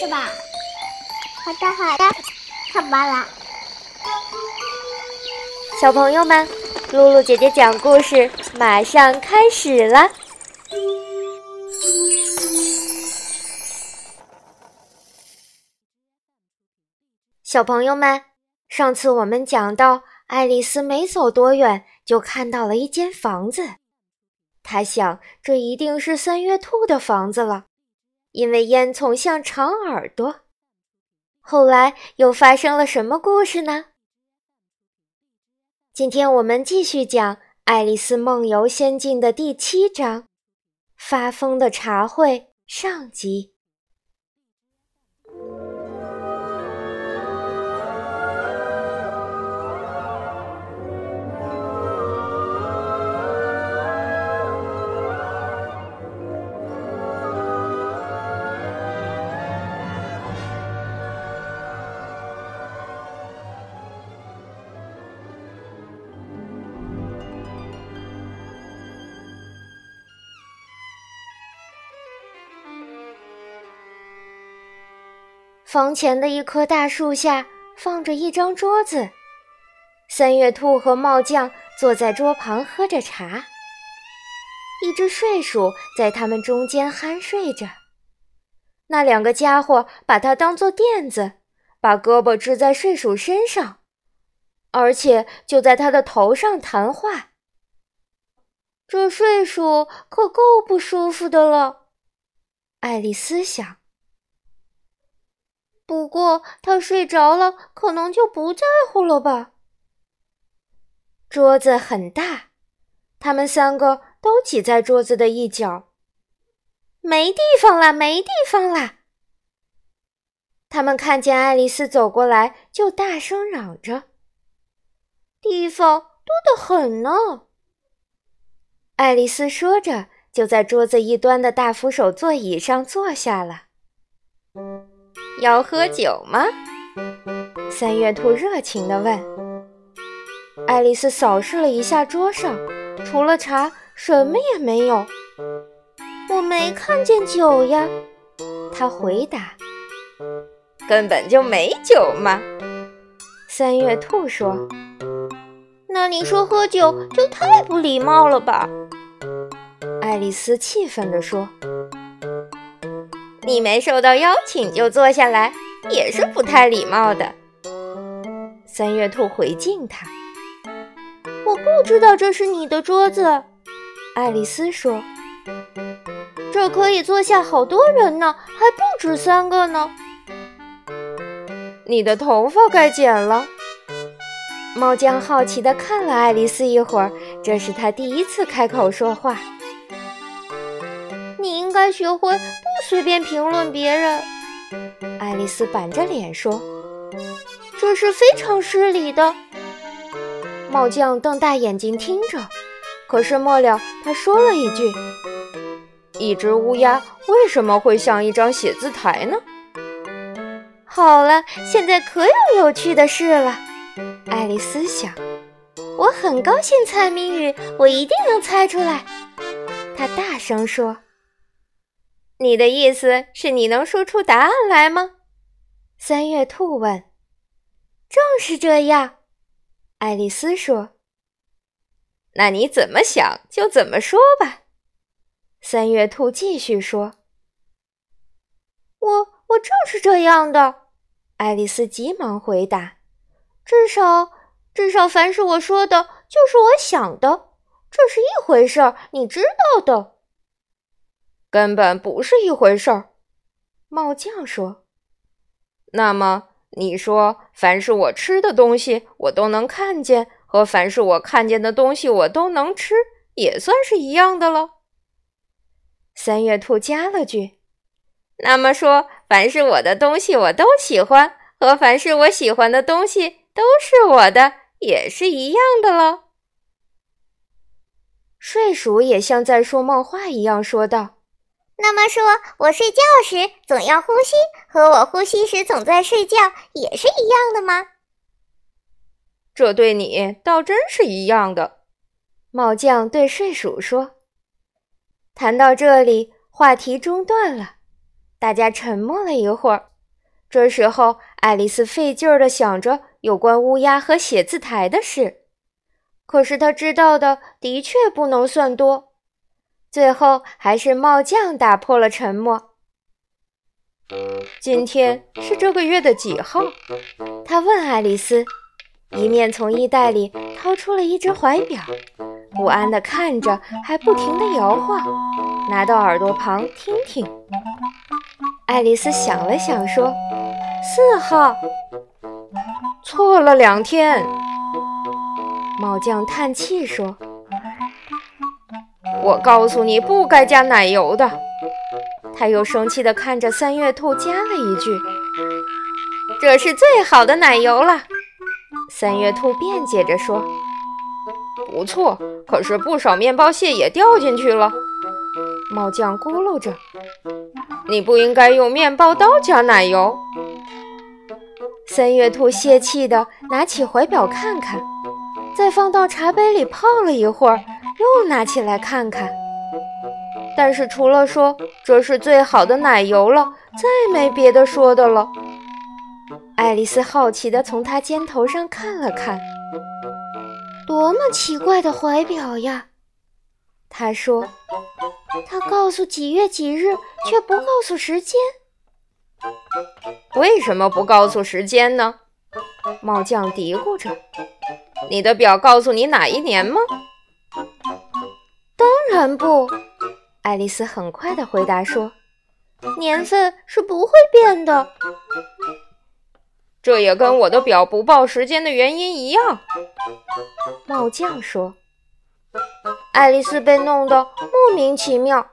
是吧。好的，好的，看吧啦。小朋友们，露露姐姐讲故事马上开始了。小朋友们，上次我们讲到，爱丽丝没走多远，就看到了一间房子。她想，这一定是三月兔的房子了，因为烟囱像长耳朵。后来又发生了什么故事呢？今天我们继续讲《爱丽丝梦游仙境》的第七章《发疯的茶会》上集。房前的一棵大树下放着一张桌子，三月兔和帽匠坐在桌旁喝着茶。一只睡鼠在他们中间酣睡着，那两个家伙把它当做垫子，把胳膊支在睡鼠身上，而且就在它的头上谈话。这睡鼠可够不舒服的了，爱丽丝想。不过他睡着了，可能就不在乎了吧。桌子很大，他们三个都挤在桌子的一角，没地方了，没地方了。他们看见爱丽丝走过来，就大声嚷着：“地方多得很呢！”爱丽丝说着，就在桌子一端的大扶手座椅上坐下了。要喝酒吗？三月兔热情地问。爱丽丝扫视了一下桌上，除了茶，什么也没有。我没看见酒呀，她回答。根本就没酒嘛，三月兔说。那你说喝酒就太不礼貌了吧？爱丽丝气愤地说。你没受到邀请就坐下来，也是不太礼貌的。三月兔回敬他：“我不知道这是你的桌子。”爱丽丝说：“这可以坐下好多人呢，还不止三个呢。”你的头发该剪了。猫将好奇地看了爱丽丝一会儿，这是他第一次开口说话。你应该学会不。随便评论别人，爱丽丝板着脸说：“这是非常失礼的。”帽匠瞪大眼睛听着，可是末了他说了一句：“一只乌鸦为什么会像一张写字台呢？”好了，现在可有有趣的事了，爱丽丝想。我很高兴猜谜语，我一定能猜出来。她大声说。你的意思是你能说出答案来吗？三月兔问。正是这样，爱丽丝说。那你怎么想就怎么说吧。三月兔继续说。我我正是这样的，爱丽丝急忙回答。至少至少，凡是我说的，就是我想的，这是一回事儿，你知道的。根本不是一回事儿，帽匠说。那么你说，凡是我吃的东西，我都能看见；和凡是我看见的东西，我都能吃，也算是一样的了。三月兔加了句：“那么说，凡是我的东西，我都喜欢；和凡是我喜欢的东西，都是我的，也是一样的了。”睡鼠也像在说梦话一样说道。那么说，我睡觉时总要呼吸，和我呼吸时总在睡觉也是一样的吗？这对你倒真是一样的。帽匠对睡鼠说。谈到这里，话题中断了。大家沉默了一会儿。这时候，爱丽丝费劲儿地想着有关乌鸦和写字台的事，可是她知道的的确不能算多。最后，还是帽匠打破了沉默。今天是这个月的几号？他问爱丽丝，一面从衣袋里掏出了一只怀表，不安地看着，还不停地摇晃，拿到耳朵旁听听。爱丽丝想了想，说：“四号。”错了两天。帽匠叹气说：“我告诉你，不该加奶油的。”他又生气地看着三月兔，加了一句：“这是最好的奶油了。”三月兔辩解着说：“不错，可是不少面包屑也掉进去了。”猫酱咕噜着：“你不应该用面包刀加奶油。”三月兔泄气地拿起怀表看看，再放到茶杯里泡了一会儿，又拿起来看看。但是除了说这是最好的奶油了，再没别的说的了。爱丽丝好奇地从他肩头上看了看，多么奇怪的怀表呀！她说：“他告诉几月几日，却不告诉时间。为什么不告诉时间呢？”帽匠嘀咕着：“你的表告诉你哪一年吗？”“当然不。”爱丽丝很快地回答说：“年份是不会变的，这也跟我的表不报时间的原因一样。”帽匠说。爱丽丝被弄得莫名其妙。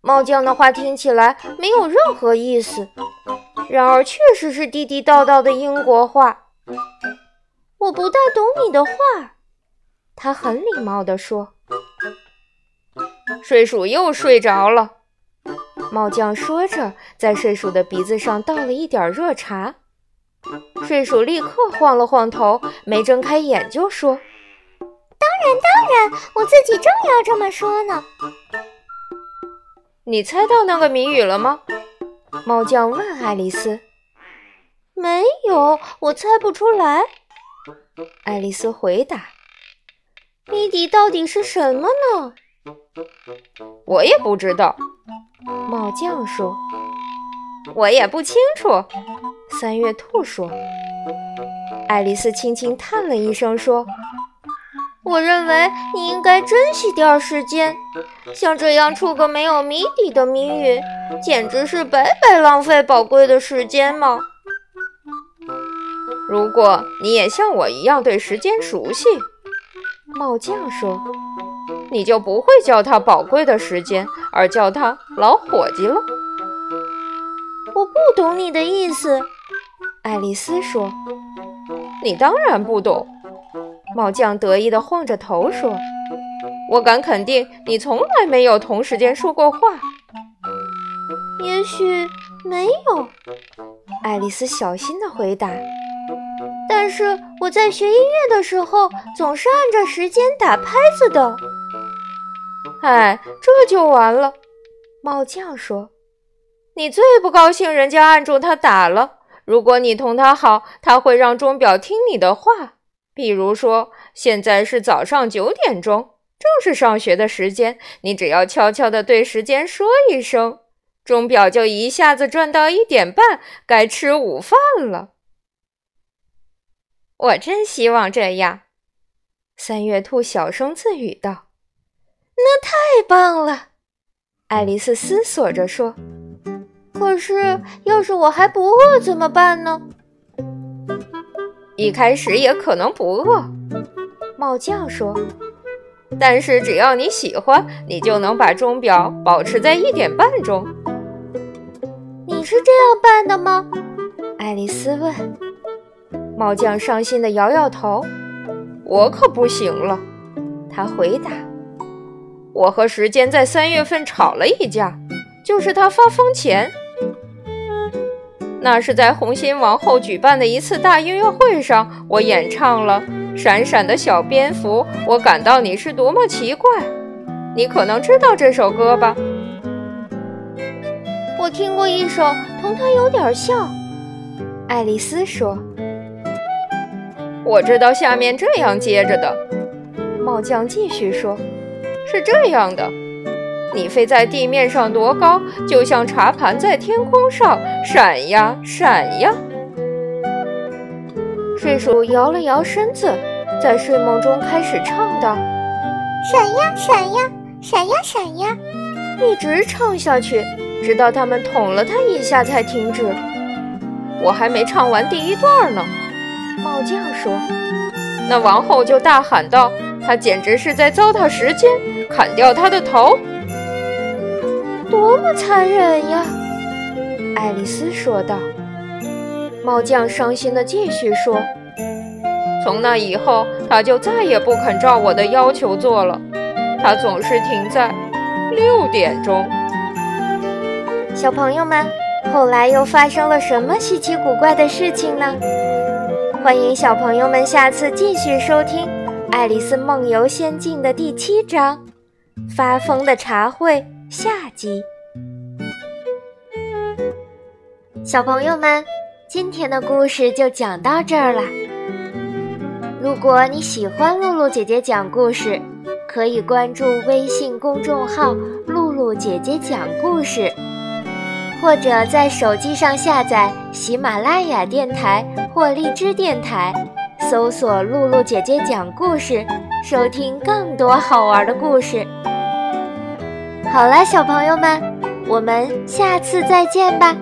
帽匠的话听起来没有任何意思，然而确实是地地道道的英国话。我不大懂你的话，他很礼貌地说。睡鼠又睡着了，帽匠说着，在睡鼠的鼻子上倒了一点热茶。睡鼠立刻晃了晃头，没睁开眼就说：“当然，当然，我自己正要这么说呢。”你猜到那个谜语了吗？猫匠问爱丽丝。“没有，我猜不出来。”爱丽丝回答。“谜底到底是什么呢？”我也不知道，帽匠说。我也不清楚，三月兔说。爱丽丝轻轻叹了一声，说：“我认为你应该珍惜点时间，像这样出个没有谜底的谜语，简直是白白浪费宝贵的时间嘛。如果你也像我一样对时间熟悉，帽匠说。”你就不会叫他宝贵的时间，而叫他老伙计了。我不懂你的意思，爱丽丝说。你当然不懂，帽匠得意地晃着头说。我敢肯定，你从来没有同时间说过话。也许没有，爱丽丝小心地回答。但是我在学音乐的时候，总是按着时间打拍子的。哎，这就完了。帽匠说：“你最不高兴人家按住他打了。如果你同他好，他会让钟表听你的话。比如说，现在是早上九点钟，正是上学的时间。你只要悄悄地对时间说一声，钟表就一下子转到一点半，该吃午饭了。”我真希望这样。”三月兔小声自语道。那太棒了，爱丽丝思索着说：“可是，要是我还不饿怎么办呢？”一开始也可能不饿，帽匠说：“但是只要你喜欢，你就能把钟表保持在一点半钟。”你是这样办的吗？爱丽丝问。帽匠伤心的摇摇头：“我可不行了。”他回答。我和时间在三月份吵了一架，就是他发疯前。那是在红心王后举办的一次大音乐会上，我演唱了《闪闪的小蝙蝠》。我感到你是多么奇怪，你可能知道这首歌吧？我听过一首，同它有点像。”爱丽丝说：“我知道下面这样接着的。”帽匠继续说：“是这样的，你飞在地面上多高，就像茶盘在天空上闪呀闪呀。”睡鼠摇了摇身子，在睡梦中开始唱道：“闪呀闪呀闪呀闪呀，一直唱下去，直到他们捅了他一下才停止。”我还没唱完第一段呢，帽匠说。那王后就大喊道：“他简直是在糟蹋时间，砍掉他的头，多么残忍呀！”爱丽丝说道。猫匠伤心地继续说：“从那以后，他就再也不肯照我的要求做了，他总是停在六点钟。”小朋友们。后来又发生了什么稀奇古怪的事情呢？欢迎小朋友们下次继续收听《爱丽丝梦游仙境》的第七章《发疯的茶会》下集。小朋友们，今天的故事就讲到这儿了。如果你喜欢露露姐姐讲故事，可以关注微信公众号“露露姐姐讲故事”。或者在手机上下载喜马拉雅电台或荔枝电台，搜索“露露姐姐讲故事”，收听更多好玩的故事。好啦，小朋友们，我们下次再见吧。